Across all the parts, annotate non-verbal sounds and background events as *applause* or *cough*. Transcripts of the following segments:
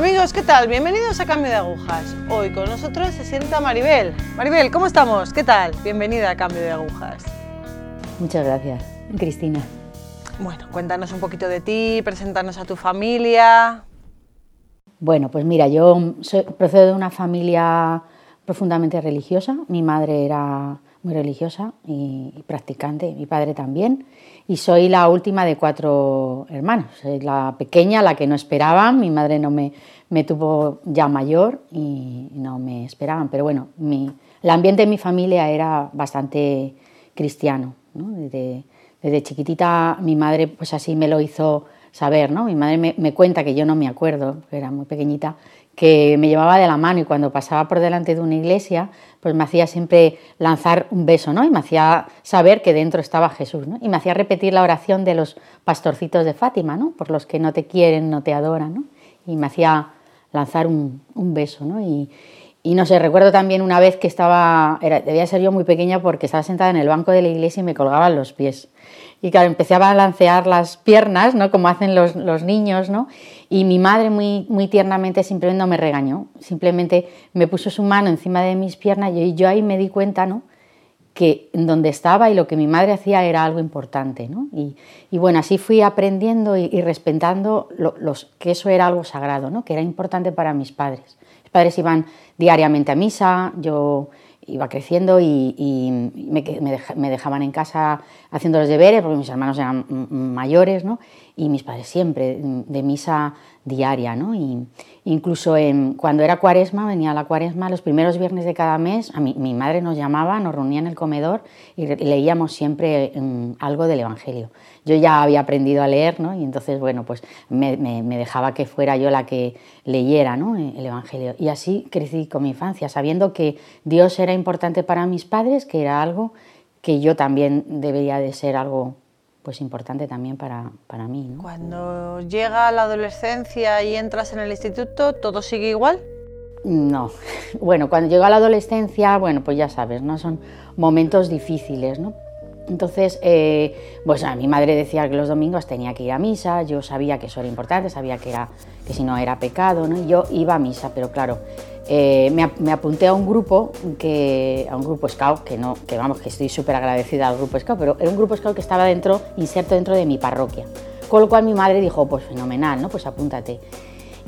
Amigos, ¿qué tal? Bienvenidos a Cambio de Agujas. Hoy con nosotros se sienta Maribel. Maribel, ¿cómo estamos? ¿Qué tal? Bienvenida a Cambio de Agujas. Muchas gracias, Cristina. Bueno, cuéntanos un poquito de ti, preséntanos a tu familia. Bueno, pues mira, yo procedo de una familia profundamente religiosa. Mi madre era muy religiosa y, y, practicante, mi padre también. Y soy la última de cuatro hermanos. Soy la pequeña, la que no esperaban. Mi madre no me, me tuvo ya mayor y no me esperaban. Pero bueno, mi, el ambiente de mi familia era bastante cristiano. ¿no? Desde, desde, chiquitita mi madre pues así me lo hizo saber. ¿no? Mi madre me, me cuenta que yo no me acuerdo, era muy pequeñita, que me llevaba de la mano y cuando pasaba por delante de una iglesia, pues me hacía siempre lanzar un beso, ¿no? Y me hacía saber que dentro estaba Jesús, ¿no? Y me hacía repetir la oración de los pastorcitos de Fátima, ¿no? Por los que no te quieren, no te adoran, ¿no? Y me hacía lanzar un, un beso, ¿no? Y, y, no sé, recuerdo también una vez que estaba, era, debía ser yo muy pequeña porque estaba sentada en el banco de la iglesia y me colgaban los pies. Y claro, empecé a balancear las piernas, ¿no? Como hacen los, los niños, ¿no? Y mi madre muy, muy tiernamente simplemente no me regañó, simplemente me puso su mano encima de mis piernas y yo ahí me di cuenta, ¿no? Que en donde estaba y lo que mi madre hacía era algo importante. ¿no? Y, bueno, así fui aprendiendo y, respetando lo, los, que eso era algo sagrado, ¿no? que era importante para mis padres. Mis padres iban diariamente a misa, yo iba creciendo y, y me, me, dejaban en casa haciendo los deberes, porque mis hermanos eran mayores, ¿no? Y mis padres siempre, de misa diaria. ¿no? Y incluso cuando era cuaresma, venía la cuaresma, los primeros viernes de cada mes, a mi, mi madre nos llamaba, nos reunía en el comedor y leíamos siempre um, algo del Evangelio. Yo ya había aprendido a leer, ¿no? y entonces, bueno, pues me, me, dejaba que fuera yo la que leyera ¿no? el Evangelio. Y así crecí con mi infancia, sabiendo que Dios era importante para mis padres, que era algo que yo también debería de ser algo pues importante también para, para mí. ¿no? Cuando llega la adolescencia y entras en el instituto, ¿todo sigue igual? No. *laughs* Bueno, cuando llega la adolescencia, bueno, pues ya sabes, ¿no? Son momentos difíciles, ¿no? Entonces, eh, pues a mi madre decía que los domingos tenía que ir a misa, yo sabía que eso era importante, sabía que, era, que si no era pecado, ¿no? Yo iba a misa, pero claro, eh, me, me, apunté a un grupo, que, a un grupo scout, que, no, que vamos, que estoy súper agradecida al grupo scout, pero era un grupo scout que estaba dentro, inserto dentro de mi parroquia. Con lo cual mi madre dijo, pues fenomenal, ¿no? Pues apúntate.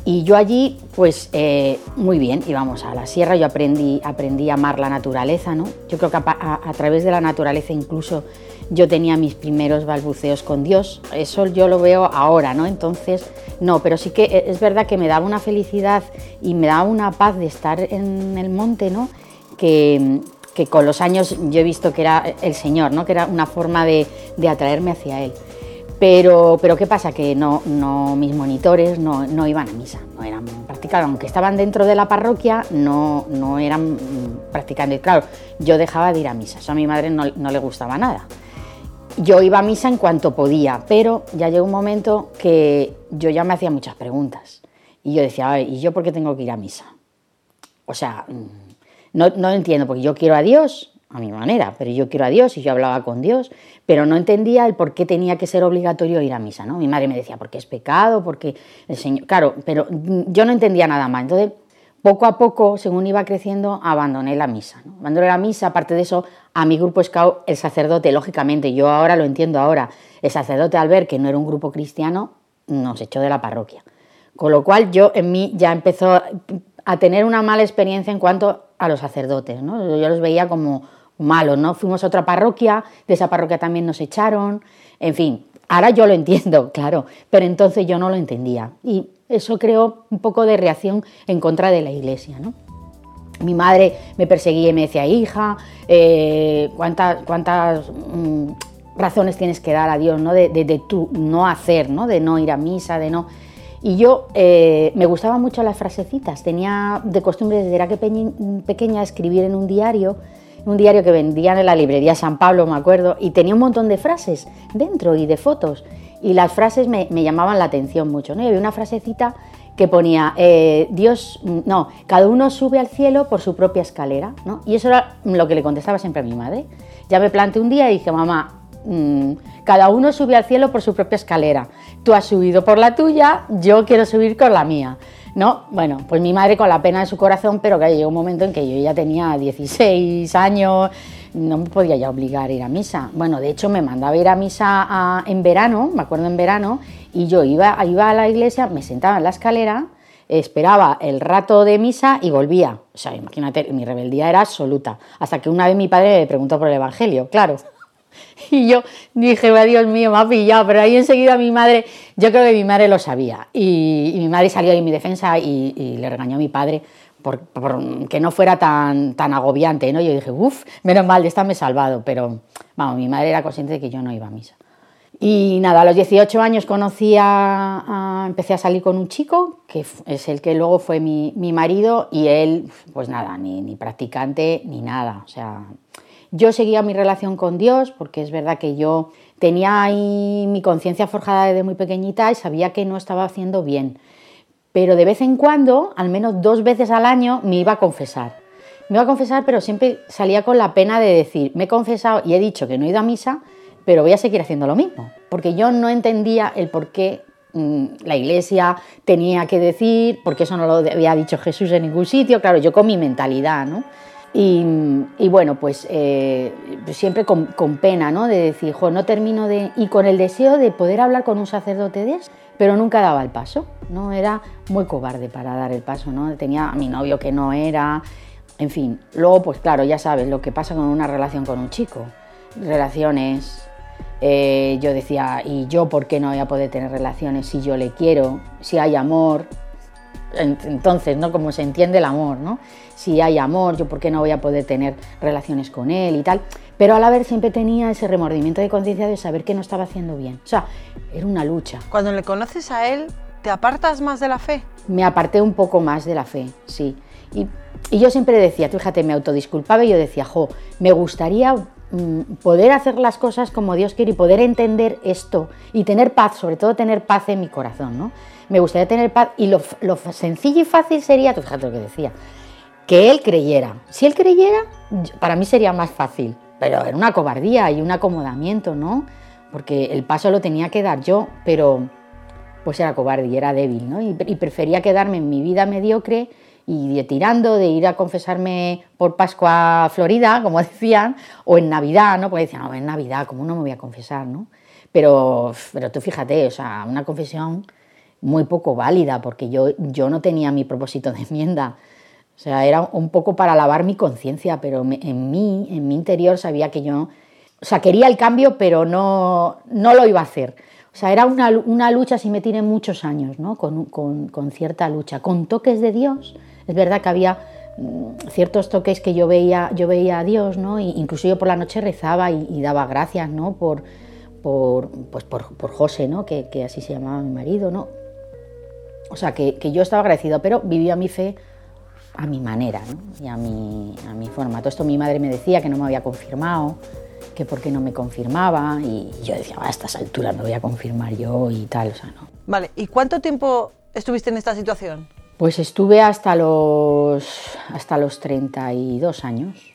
Y yo allí, pues eh, muy bien, íbamos a la sierra, yo aprendí, aprendí a amar la naturaleza, ¿no? Yo creo que a, través de la naturaleza incluso yo tenía mis primeros balbuceos con Dios, eso yo lo veo ahora, ¿no? Entonces, no, pero sí que es verdad que me daba una felicidad y me daba una paz de estar en el monte, ¿no? Que, que con los años yo he visto que era el Señor, ¿no? Que era una forma de, de atraerme hacia Él. Pero, pero ¿qué pasa? Que no, no mis monitores no, no, iban a misa, no eran practicando, aunque estaban dentro de la parroquia, no, no eran practicando. Y claro, yo dejaba de ir a misa, eso a mi madre no, no le gustaba nada. Yo iba a misa en cuanto podía, pero ya llegó un momento que yo ya me hacía muchas preguntas. Y yo decía, ¿y yo por qué tengo que ir a misa? O sea, no, no entiendo, porque yo quiero a Dios, a mi manera, pero yo quiero a Dios y yo hablaba con Dios, pero no entendía el por qué tenía que ser obligatorio ir a misa, ¿no? Mi madre me decía, porque es pecado, porque el Señor... Claro, pero yo no entendía nada más. Entonces, poco a poco, según iba creciendo, abandoné la misa. ¿no? Abandoné la misa, aparte de eso, a mi grupo scout, el sacerdote, lógicamente, yo ahora lo entiendo ahora, el sacerdote al ver que no era un grupo cristiano, nos echó de la parroquia. Con lo cual yo en mí ya empezó a tener una mala experiencia en cuanto a los sacerdotes, ¿no? Yo los veía como malos, ¿no? Fuimos a otra parroquia, de esa parroquia también nos echaron, en fin, ahora yo lo entiendo, *laughs* claro, pero entonces yo no lo entendía. Y eso creó un poco de reacción en contra de la iglesia, ¿no? Mi madre me perseguía y me decía, hija, eh, ¿cuántas, cuántas mmm, razones tienes que dar a Dios, ¿no? De, de, de tu no hacer, ¿no? De no ir a misa, de no... Y yo eh, me gustaban mucho las frasecitas, tenía de costumbre desde era que pequeña escribir en un diario, un diario que vendían en la librería San Pablo, me acuerdo, y tenía un montón de frases dentro y de fotos. Y las frases me, llamaban la atención mucho. ¿no? Y había una frasecita que ponía, eh, Dios, no, cada uno sube al cielo por su propia escalera. ¿no? Y eso era lo que le contestaba siempre a mi madre. Ya me planteé un día y dije, mamá, mmm, cada uno sube al cielo por su propia escalera. Tú has subido por la tuya, yo quiero subir con la mía. No, bueno, pues mi madre con la pena de su corazón, pero que llegó un momento en que yo ya tenía 16 años, no me podía ya obligar a ir a misa. Bueno, de hecho me mandaba ir a misa en verano, me acuerdo en verano, y yo iba, iba a la iglesia, me sentaba en la escalera, esperaba el rato de misa y volvía. O sea, imagínate, mi rebeldía era absoluta. Hasta que una vez mi padre me preguntó por el Evangelio, claro. *laughs* Y yo dije, Dios mío, me ha pillado, pero ahí enseguida mi madre, yo creo que mi madre lo sabía. Y, mi madre salió en mi defensa y, le regañó a mi padre por, que no fuera tan, tan agobiante. ¿no? Yo dije, uff, menos mal, de esta me he salvado. Pero, vamos, mi madre era consciente de que yo no iba a misa. Y nada, a los 18 años conocí a, empecé a salir con un chico, que es el que luego fue mi, mi marido, y él, pues nada, ni, ni practicante ni nada. O sea, yo seguía mi relación con Dios porque es verdad que yo tenía ahí mi conciencia forjada desde muy pequeñita y sabía que no estaba haciendo bien. Pero de vez en cuando, al menos dos veces al año, me iba a confesar. Me iba a confesar, pero siempre salía con la pena de decir, me he confesado y he dicho que no he ido a misa, pero voy a seguir haciendo lo mismo. Porque yo no entendía el por qué mm, la iglesia tenía que decir, porque eso no lo había dicho Jesús en ningún sitio, claro, yo con mi mentalidad, ¿no? Y, bueno, pues eh, siempre con, pena, ¿no? De decir, jo, no termino de... Y con el deseo de poder hablar con un sacerdote de eso, pero nunca daba el paso, ¿no? Era muy cobarde para dar el paso, ¿no? Tenía a mi novio que no era... En fin, luego, pues claro, ya sabes lo que pasa con una relación con un chico. Relaciones... Eh, yo decía, ¿y yo por qué no voy a poder tener relaciones si yo le quiero? Si hay amor, entonces, ¿no? Como se entiende el amor, ¿no? Si hay amor, yo por qué no voy a poder tener relaciones con él y tal. Pero a la vez siempre tenía ese remordimiento de conciencia de saber que no estaba haciendo bien. O sea, era una lucha. Cuando le conoces a él, ¿te apartas más de la fe? Me aparté un poco más de la fe, sí. Y, yo siempre decía, fíjate, me autodisculpaba y yo decía, jo, me gustaría mm, poder hacer las cosas como Dios quiere y poder entender esto y tener paz, sobre todo tener paz en mi corazón, ¿no? me gustaría tener paz y lo, sencillo y fácil sería, tú fíjate lo que decía, que él creyera. Si él creyera, para mí sería más fácil, pero era una cobardía y un acomodamiento, ¿no? Porque el paso lo tenía que dar yo, pero pues era cobarde y era débil, ¿no? Y, prefería quedarme en mi vida mediocre y tirando de ir a confesarme por Pascua a Florida, como *laughs* decían, o en Navidad, ¿no? Porque decían, no, en Navidad, ¿cómo no me voy a confesar, no? Pero, pero tú fíjate, o sea, una confesión muy poco válida, porque yo, yo no tenía mi propósito de enmienda. O sea, era un poco para lavar mi conciencia, pero en mí, en mi interior, sabía que yo, o sea, quería el cambio, pero no, no lo iba a hacer. O sea, era una, una lucha, si me tiene muchos años, ¿no? Con, con, con, cierta lucha, con toques de Dios. Es verdad que había mm, ciertos toques que yo veía, yo veía a Dios, ¿no? Y incluso yo por la noche rezaba y, daba gracias, ¿no? Por, por, pues por, por José, ¿no? Que, que así se llamaba mi marido, ¿no? O sea, que, yo estaba agradecido, pero vivía mi fe a mi manera y a mi, a mi forma. Todo esto mi madre me decía que no me había confirmado, que por qué no me confirmaba, y yo decía, a estas alturas me voy a confirmar yo y tal, o sea, no. Vale, ¿y cuánto tiempo estuviste en esta situación? Pues estuve hasta los, hasta los 32 años.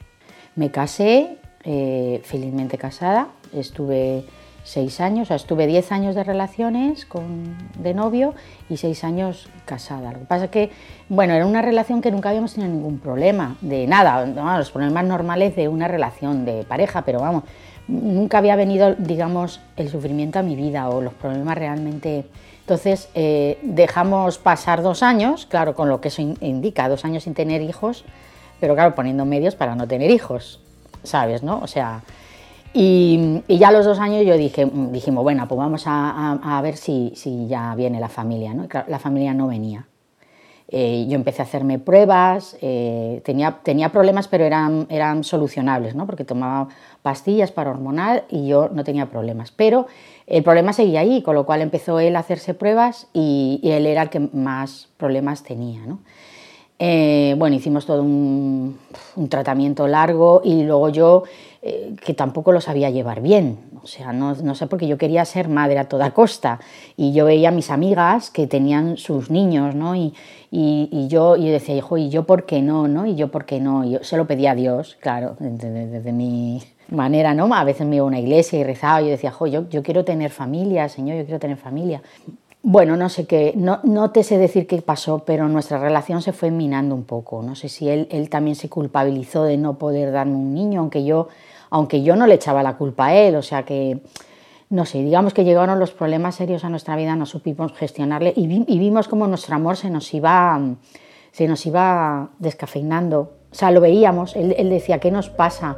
Me casé, eh, felizmente casada, estuve seis años, o sea, estuve diez años de relaciones con, de novio y seis años casada. Lo que pasa es que, bueno, era una relación que nunca habíamos tenido ningún problema, de nada, los problemas normales de una relación de pareja, pero vamos, nunca había venido, digamos, el sufrimiento a mi vida o los problemas realmente... Entonces, eh, dejamos pasar dos años, claro, con lo que eso indica, dos años sin tener hijos, pero claro, poniendo medios para no tener hijos, ¿sabes? ¿no? O sea, y, ya a los dos años yo dije, dijimos, bueno, pues vamos a, ver si, si, ya viene la familia. ¿no? la familia no venía. Eh, yo empecé a hacerme pruebas, eh, tenía, tenía problemas, pero eran, eran solucionables, ¿no? porque tomaba pastillas para hormonal y yo no tenía problemas. Pero el problema seguía ahí, con lo cual empezó él a hacerse pruebas y, él era el que más problemas tenía. ¿no? Eh, bueno, hicimos todo un, tratamiento largo y luego yo eh, que tampoco lo sabía llevar bien. O sea, no, no, sé por qué yo quería ser madre a toda costa. Y yo veía a mis amigas que tenían sus niños, ¿no? Y, y, yo, y decía, hijo, ¿y yo por qué no? ¿no? Y yo por qué no. Y yo se lo pedía a Dios, claro, desde, mi manera, ¿no? A veces me iba a una iglesia y rezaba y yo decía, jo, yo, yo quiero tener familia, Señor, yo quiero tener familia. Bueno, no sé qué, no, no, te sé decir qué pasó, pero nuestra relación se fue minando un poco. No sé si él, él también se culpabilizó de no poder darme un niño, aunque yo, aunque yo no le echaba la culpa a él, o sea que, no sé, digamos que llegaron los problemas serios a nuestra vida, no supimos gestionarle y, vimos como nuestro amor se nos iba, se nos iba descafeinando. O sea, lo veíamos, él, él decía, ¿qué nos pasa?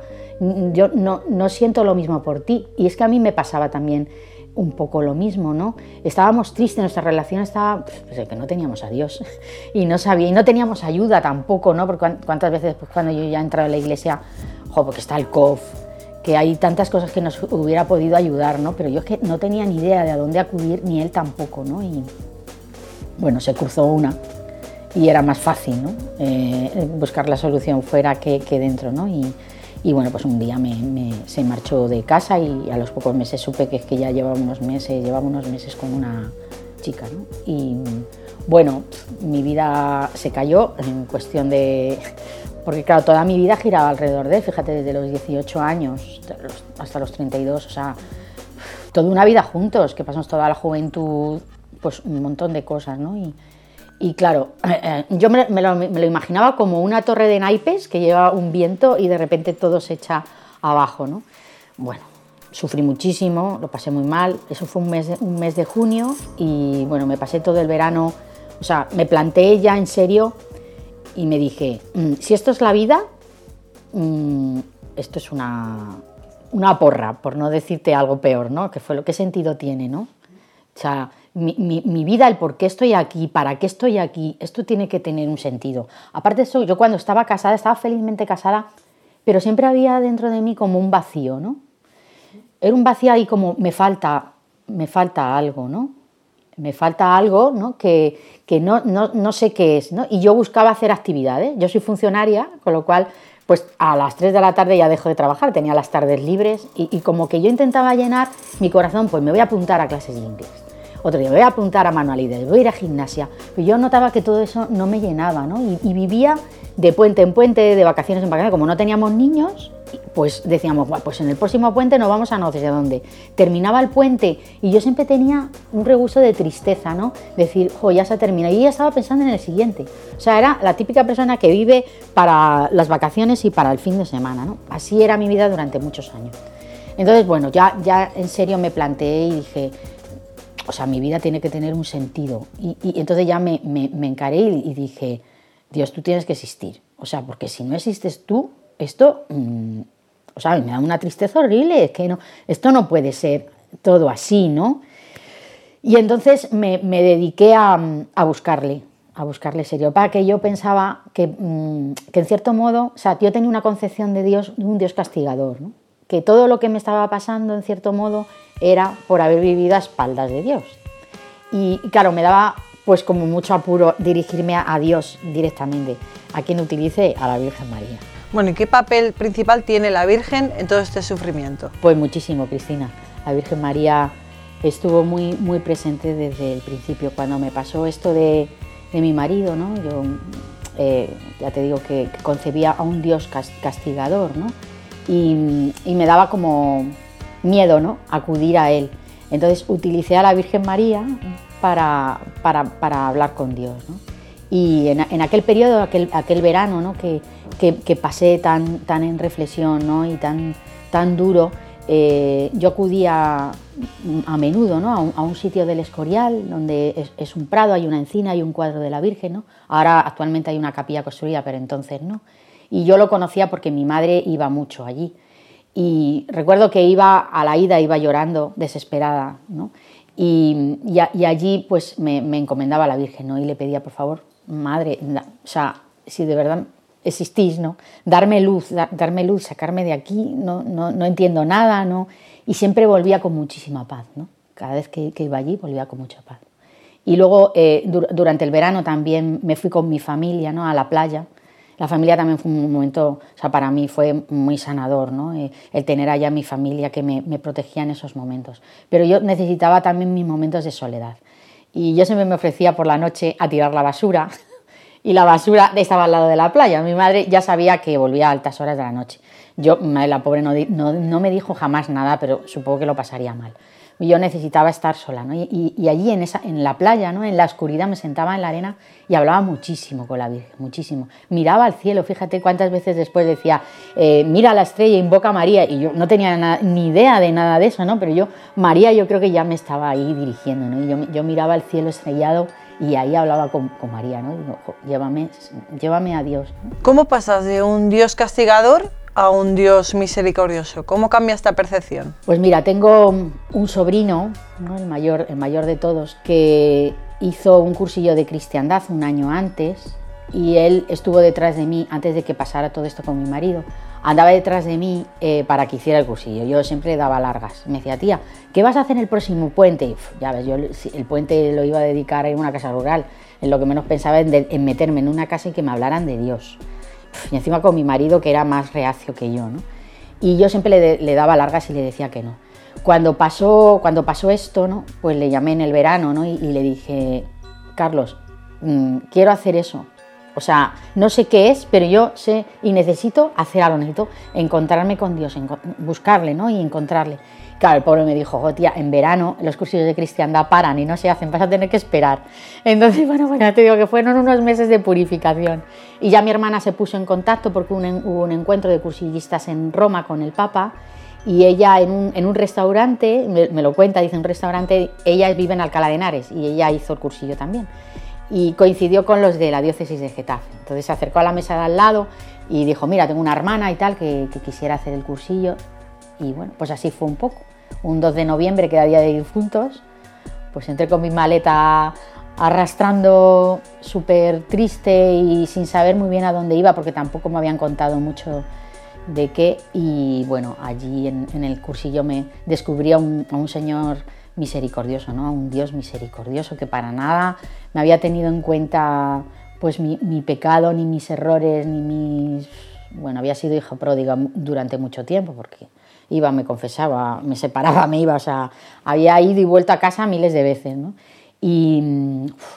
Yo no, no siento lo mismo por ti. Y es que a mí me pasaba también un poco lo mismo, ¿no? Estábamos tristes, nuestra relación estaba, pues, que no teníamos a Dios *laughs* y no sabía, y no teníamos ayuda tampoco, ¿no? Porque cuántas veces pues, cuando yo ya entraba en la iglesia, jo, porque está el COF, que hay tantas cosas que nos hubiera podido ayudar, ¿no? Pero yo es que no tenía ni idea de a dónde acudir, ni él tampoco, ¿no? Y bueno, se cruzó una y era más fácil, ¿no? Eh, buscar la solución fuera que, dentro, ¿no? Y bueno, pues un día me, se marchó de casa y a los pocos meses supe que es que ya llevaba unos meses, llevaba unos meses con una chica, ¿no? Y bueno, mi vida se cayó en cuestión de... Porque claro, toda mi vida giraba alrededor de, fíjate, desde los 18 años hasta los 32, o sea, toda una vida juntos, que pasamos toda la juventud, pues un montón de cosas, ¿no? Y claro, eh, eh, yo me, lo, imaginaba como una torre de naipes que lleva un viento y de repente todo se echa abajo, ¿no? Bueno, sufrí muchísimo, lo pasé muy mal. Eso fue un mes, de, un mes de junio y bueno, me pasé todo el verano, o sea, me planteé ya en serio y me dije, mm, si esto es la vida, mm, esto es una, una porra, por no decirte algo peor, ¿no? Que fue lo que sentido tiene, ¿no? O sea, mi, vida, el por qué estoy aquí, para qué estoy aquí, esto tiene que tener un sentido. Aparte de eso, yo cuando estaba casada, estaba felizmente casada, pero siempre había dentro de mí como un vacío, ¿no? Era un vacío ahí como me falta, me falta algo, ¿no? Me falta algo ¿no? que, que no, no, no, sé qué es, ¿no? Y yo buscaba hacer actividades. Yo soy funcionaria, con lo cual, pues a las 3 de la tarde ya dejo de trabajar, tenía las tardes libres y, y como que yo intentaba llenar mi corazón, pues me voy a apuntar a clases de inglés otro día voy a apuntar a manualidades, voy a ir a gimnasia. Pero yo notaba que todo eso no me llenaba, ¿no? Y, vivía de puente en puente, de vacaciones en vacaciones. Como no teníamos niños, pues decíamos, pues en el próximo puente nos vamos a no sé dónde. Terminaba el puente y yo siempre tenía un regusto de tristeza, ¿no? Decir, jo, ya se termina. Y ya estaba pensando en el siguiente. O sea, era la típica persona que vive para las vacaciones y para el fin de semana, ¿no? Así era mi vida durante muchos años. Entonces, bueno, ya, ya en serio me planteé y dije, o sea, mi vida tiene que tener un sentido. Y, entonces ya me, encaré y, dije, Dios, tú tienes que existir. O sea, porque si no existes tú, esto, mm, o sea, me da una tristeza horrible, es que no, esto no puede ser todo así, ¿no? Y entonces me, dediqué a, buscarle, a buscarle serio, para que yo pensaba que, mm, que, en cierto modo, o sea, yo tenía una concepción de Dios, de un Dios castigador, ¿no? Que todo lo que me estaba pasando, en cierto modo, era por haber vivido a espaldas de Dios. Y claro, me daba pues como mucho apuro dirigirme a Dios directamente, a quien utilice a la Virgen María. Bueno, ¿y qué papel principal tiene la Virgen en todo este sufrimiento? Pues muchísimo, Cristina. La Virgen María estuvo muy, muy presente desde el principio. Cuando me pasó esto de, mi marido, ¿no? yo eh, ya te digo que concebía a un Dios castigador, ¿no? Y, me daba como miedo ¿no? acudir a él. Entonces utilicé a la Virgen María para, para, hablar con Dios. Y en, aquel periodo, aquel, aquel verano ¿no? que, que, pasé tan, tan en reflexión ¿no? y tan, tan duro, eh, yo acudía a menudo ¿no? a, un, sitio del Escorial, donde es, es, un prado, hay una encina, hay un cuadro de la Virgen. ¿no? Ahora actualmente hay una capilla construida, pero entonces no. Y yo lo conocía porque mi madre iba mucho allí. Y recuerdo que iba a la ida, iba llorando, desesperada, ¿no? Y, y, allí pues me, encomendaba a la Virgen, ¿no? Y le pedía, por favor, madre, o sea, si de verdad existís, ¿no? Darme luz, darme luz, sacarme de aquí, no, no, no, entiendo nada, ¿no? Y siempre volvía con muchísima paz, ¿no? Cada vez que, iba allí volvía con mucha paz. Y luego, eh, durante el verano también me fui con mi familia, ¿no? A la playa la familia también fue un momento, o sea, para mí fue muy sanador, ¿no? Eh, el tener allá mi familia que me, protegía en esos momentos. Pero yo necesitaba también mis momentos de soledad. Y yo siempre me ofrecía por la noche a tirar la basura *laughs* y la basura estaba al lado de la playa. Mi madre ya sabía que volvía a altas horas de la noche. Yo, la pobre no, no, me dijo jamás nada, pero supongo que lo pasaría mal. Yo necesitaba estar sola, ¿no? Y, allí en, esa, en la playa, ¿no? En la oscuridad me sentaba en la arena y hablaba muchísimo con la Virgen, muchísimo. Miraba al cielo, fíjate cuántas veces después decía, eh, mira la estrella, invoca a María, y yo no tenía ni idea de nada de eso, ¿no? Pero yo, María yo creo que ya me estaba ahí dirigiendo, ¿no? Y yo, miraba el cielo estrellado y ahí hablaba con, María, ¿no? Digo, llévame, llévame a Dios. ¿Cómo pasas de un Dios castigador a un Dios misericordioso? ¿Cómo cambia esta percepción? Pues mira, tengo un sobrino, el, mayor, el mayor de todos, que hizo un cursillo de cristiandad un año antes y él estuvo detrás de mí antes de que pasara todo esto con mi marido. Andaba detrás de mí eh, para que hiciera el cursillo. Yo siempre daba largas. Me decía, tía, ¿qué vas a hacer en el próximo puente? ya ves, yo el puente lo iba a dedicar a una casa rural. En lo que menos pensaba en, en meterme en una casa y que me hablaran de Dios y encima con mi marido que era más reacio que yo, ¿no? Y yo siempre le, daba largas y le decía que no. Cuando pasó, cuando pasó esto, ¿no? Pues le llamé en el verano, ¿no? Y, le dije, Carlos, mm, quiero hacer eso. O sea, no sé qué es, pero yo sé y necesito hacer algo, necesito encontrarme con Dios, buscarle, ¿no? Y encontrarle. Claro, el pobre me dijo, oh, tía, en verano los cursos de cristiandad paran y no se hacen, vas a tener que esperar. Entonces, *laughs* bueno, bueno, te digo que fueron unos meses de purificación. Y ya mi hermana se puso en contacto porque hubo un encuentro de cursillistas en Roma con el Papa y ella en un, restaurante, me, lo cuenta, dice un restaurante, ella vive en Alcalá de Henares y ella hizo el cursillo también. Y coincidió con los de la diócesis de Getafe. Entonces se acercó a la mesa de al lado y dijo, mira, tengo una hermana y tal que quisiera hacer el cursillo. Y bueno, pues así fue un poco un 2 de noviembre, que era día de difuntos, pues entré con mi maleta arrastrando súper triste y sin saber muy bien a dónde iba, porque tampoco me habían contado mucho de qué. Y bueno, allí en, el cursillo me descubrí a un, señor misericordioso, ¿no? a un Dios misericordioso que para nada me había tenido en cuenta pues mi, mi pecado, ni mis errores, ni mis... Bueno, había sido hija pródiga durante mucho tiempo, porque iba, me confesaba, me separaba, me iba, o sea, había ido y vuelto a casa miles de veces, ¿no? Y,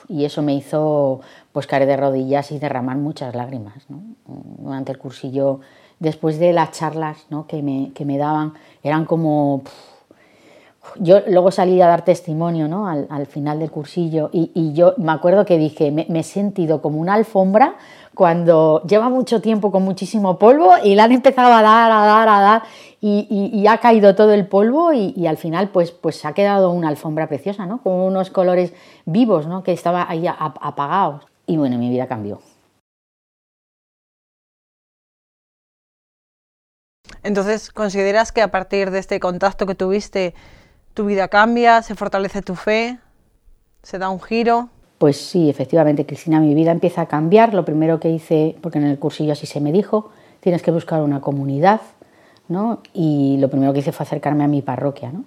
eso me hizo pues caer de rodillas y derramar muchas lágrimas, ¿no? Durante el cursillo, después de las charlas ¿no? que, me, que me daban, eran como... Yo luego salí a dar testimonio ¿no? al, al final del cursillo y, yo me acuerdo que dije, me he sentido como una alfombra cuando lleva mucho tiempo con muchísimo polvo y le han empezado a dar, a dar, a dar y, ha caído todo el polvo y, al final pues, pues ha quedado una alfombra preciosa, ¿no? Con unos colores vivos, ¿no? Que estaba ahí apagados. Y bueno, mi vida cambió. Entonces, ¿consideras que a partir de este contacto que tuviste, tu vida cambia, se fortalece tu fe, se da un giro? Pues sí, efectivamente, Cristina, mi vida empieza a cambiar. Lo primero que hice, porque en el cursillo así se me dijo, tienes que buscar una comunidad, ¿no? Y lo primero que hice fue acercarme a mi parroquia, ¿no?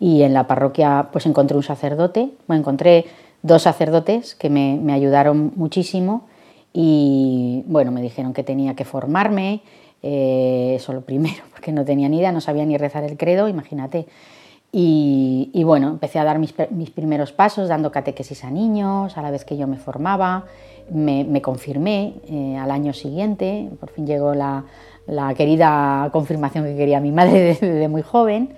Y en la parroquia pues encontré un sacerdote, bueno, encontré dos sacerdotes que me, ayudaron muchísimo y bueno, me dijeron que tenía que formarme, eh, eso lo primero, *laughs* porque no tenía ni idea, no sabía ni rezar el credo, imagínate. Y, bueno, empecé a dar mis, primeros pasos dando catequesis a niños, a la vez que yo me formaba, me, confirmé eh, al año siguiente, por fin llegó la, querida confirmación que quería mi madre *laughs* desde, muy joven.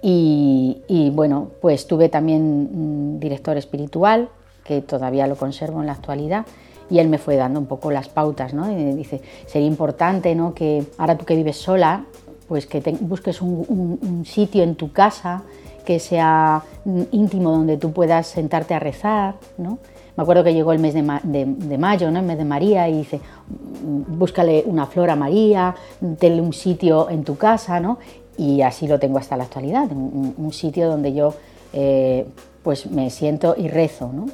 Y, bueno, pues tuve también un director espiritual, que todavía lo conservo en la actualidad, y él me fue dando un poco las pautas, ¿no? Y dice, sería importante, ¿no? Que ahora tú que vives sola, pues que busques un, sitio en tu casa que sea íntimo donde tú puedas sentarte a rezar, ¿no? Me acuerdo que llegó el mes de, mayo, ¿no? el mes de María, y dice, búscale una flor a María, tenle un sitio en tu casa, ¿no? Y así lo tengo hasta la actualidad, un, sitio donde yo eh, pues me siento y rezo, ¿no?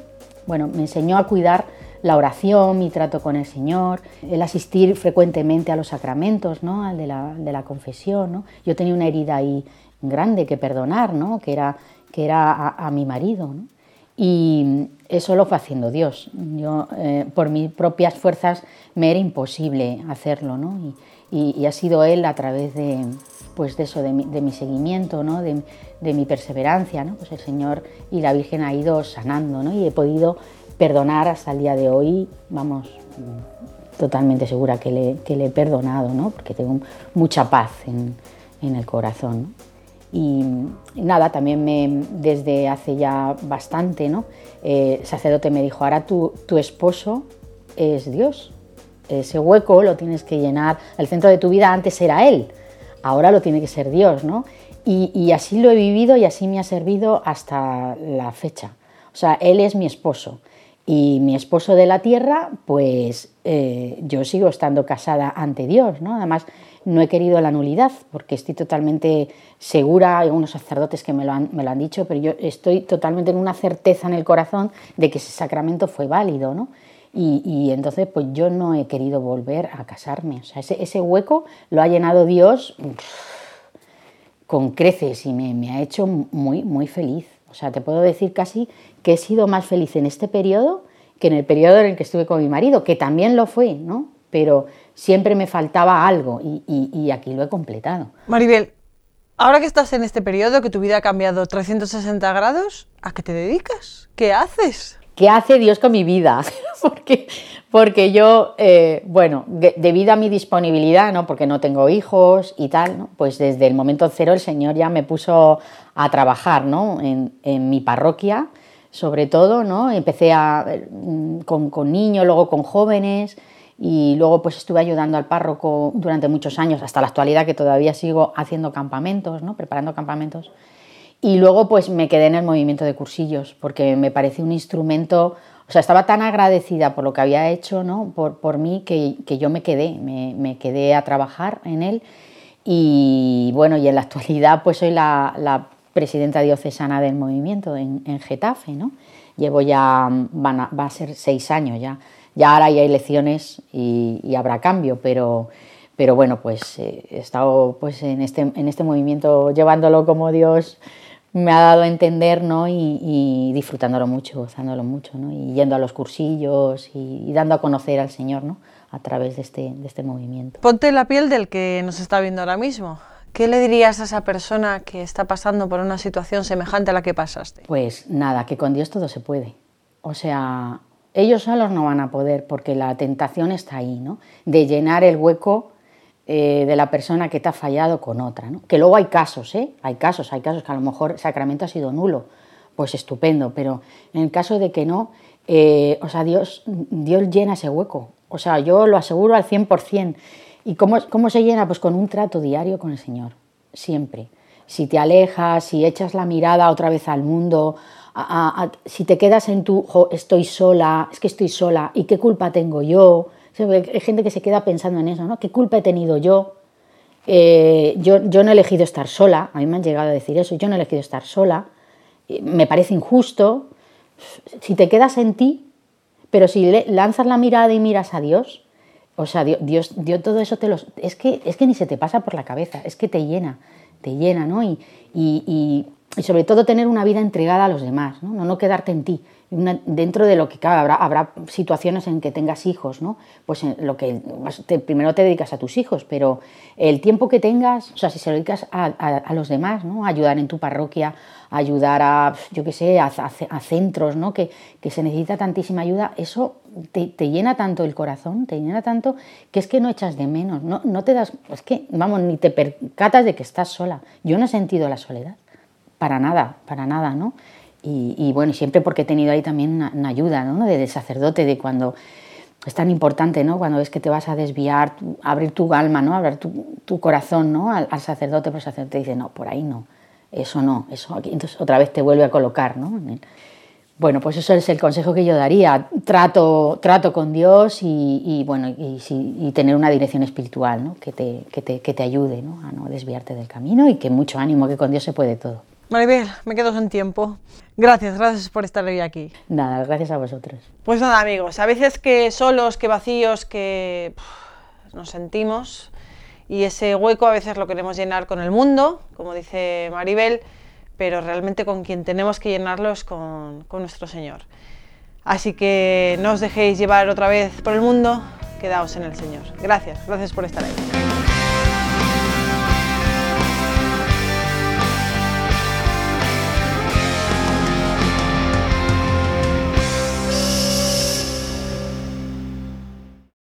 Bueno, me enseñó a cuidar la oración, mi trato con el Señor, el asistir frecuentemente a los sacramentos, ¿no? al de la, de la confesión. ¿no? Yo tenía una herida ahí grande que perdonar, ¿no? que era, que era a, mi marido. ¿no? Y eso lo fue haciendo Dios. Yo, eh, por mis propias fuerzas, me era imposible hacerlo. ¿no? Y, y, ha sido Él a través de, pues de eso, de mi, de mi seguimiento, ¿no? de, de, mi perseverancia. ¿no? Pues el Señor y la Virgen ha ido sanando ¿no? y he podido perdonar hasta el día de hoy, vamos, totalmente segura que le, que le he perdonado, ¿no? porque tengo mucha paz en, en el corazón. Y nada, también me, desde hace ya bastante, ¿no? Eh, sacerdote me dijo, ahora tu, tu esposo es Dios. Ese hueco lo tienes que llenar. El centro de tu vida antes era Él, ahora lo tiene que ser Dios, ¿no? Y, y así lo he vivido y así me ha servido hasta la fecha. O sea, Él es mi esposo. Y mi esposo de la tierra, pues eh, yo sigo estando casada ante Dios, ¿no? Además, no he querido la nulidad, porque estoy totalmente segura, hay algunos sacerdotes que me lo, han, me lo han dicho, pero yo estoy totalmente en una certeza en el corazón de que ese sacramento fue válido, ¿no? Y, y entonces, pues yo no he querido volver a casarme. O sea, ese, ese hueco lo ha llenado Dios con creces y me, me ha hecho muy, muy feliz. Sea, te puedo decir casi que he sido más feliz en este periodo que en el periodo en el que estuve con mi marido, que también lo fue, ¿no? Pero siempre me faltaba algo y, y, y aquí lo he completado. Maribel, ahora que estás en este periodo, que tu vida ha cambiado 360 grados, ¿a qué te dedicas? ¿Qué haces? ¿Qué hace Dios con mi vida? *laughs* porque, porque yo, eh, bueno, de, debido a mi disponibilidad, ¿no? porque no tengo hijos y tal, ¿no? pues desde el momento cero el Señor ya me puso a trabajar ¿no? en, mi parroquia, sobre todo, ¿no? Empecé a, con, con, niños, luego con jóvenes y luego pues estuve ayudando al párroco durante muchos años, hasta la actualidad que todavía sigo haciendo campamentos, ¿no? preparando campamentos. Y luego pues me quedé en el movimiento de cursillos porque me pareció un instrumento, o sea, estaba tan agradecida por lo que había hecho, ¿no? Por, por mí que, que, yo me quedé, me, me, quedé a trabajar en él y bueno, y en la *laughs* actualidad pues soy la, la presidenta diocesana del movimiento en, en Getafe, ¿no? Llevo ya, van a, va a ser seis años ya. Ya ahora hay elecciones y habrá cambio, pero, pero bueno, pues eh, he estado pues, en, este, en este movimiento llevándolo como Dios me ha dado a entender, ¿no? Y, y disfrutándolo mucho, gozándolo mucho, ¿no? Y yendo a los cursillos y, y, dando a conocer al Señor, ¿no? A través de este, de este movimiento. Ponte la piel del que nos está viendo ahora mismo. ¿Qué le dirías a esa persona que está pasando por una situación semejante a la que pasaste? Pues nada, que con Dios todo se puede. O sea, ellos solos no van a poder porque la tentación está ahí, ¿no? De llenar el hueco eh, de la persona que te ha fallado con otra, ¿no? Que luego hay casos, ¿eh? Hay casos, hay casos que a lo mejor el sacramento ha sido nulo, pues estupendo, pero en el caso de que no, eh, o sea, Dios, Dios llena ese hueco. O sea, yo lo aseguro al 100%. ¿Y cómo, cómo se llena? Pues con un trato diario con el Señor, siempre. Si te alejas, si echas la mirada otra vez al mundo, si te quedas en tu, jo, estoy sola, es que estoy sola, ¿y qué culpa tengo yo? Hay gente que se queda pensando en eso, ¿no? ¿Qué culpa he tenido yo? Eh, yo? Yo no he elegido estar sola, a mí me han llegado a decir eso, yo no he elegido estar sola, me parece injusto. Si te quedas en ti, pero si lanzas la mirada y miras a Dios, o sea, Dios, Dios, todo eso te los... Es que, es que ni se te pasa por la cabeza, es que te llena, te llena, ¿no? Y, y sobre todo tener una vida entregada a los demás, ¿no? No, quedarte en ti. Dentro de lo que claro, habrá, habrá situaciones en que tengas hijos, ¿no? Pues lo que te, primero te dedicas a tus hijos, pero el tiempo que tengas, o sea, si se lo dedicas a, a, los demás, ¿no? A ayudar en tu parroquia, ayudar a, yo qué sé, a, a, centros, ¿no? Que, que, se necesita tantísima ayuda, eso te, te, llena tanto el corazón, te llena tanto que es que no echas de menos, no, no te das, es que, vamos, ni te percatas de que estás sola. Yo no he sentido la soledad, para nada, para nada, ¿no? Y, bueno, siempre porque he tenido ahí también una, ayuda ¿no? de, sacerdote, de cuando es tan importante, ¿no? Cuando ves que te vas a desviar, abrir tu alma, ¿no? Abrir tu, corazón, ¿no? Al, sacerdote, pero el sacerdote dice, no, por ahí no, eso no, eso aquí. Entonces otra vez te vuelve a colocar, ¿no? Bueno, pues eso es el consejo que yo daría, trato, trato con Dios y, bueno, y, tener una dirección espiritual, ¿no? Que te, que te, que te ayude, ¿no? A no desviarte del camino y que mucho ánimo, que con Dios se puede todo. Maribel, me quedo sin tiempo. Gracias, gracias por estar hoy aquí. Nada, gracias a vosotros. Pues nada, amigos, a veces que solos, que vacíos, que pff, nos sentimos y ese hueco a veces lo queremos llenar con el mundo, como dice Maribel, pero realmente con quien tenemos que llenarlo es con, con nuestro Señor. Así que no os dejéis llevar otra vez por el mundo, quedaos en el Señor. Gracias, gracias por estar ahí.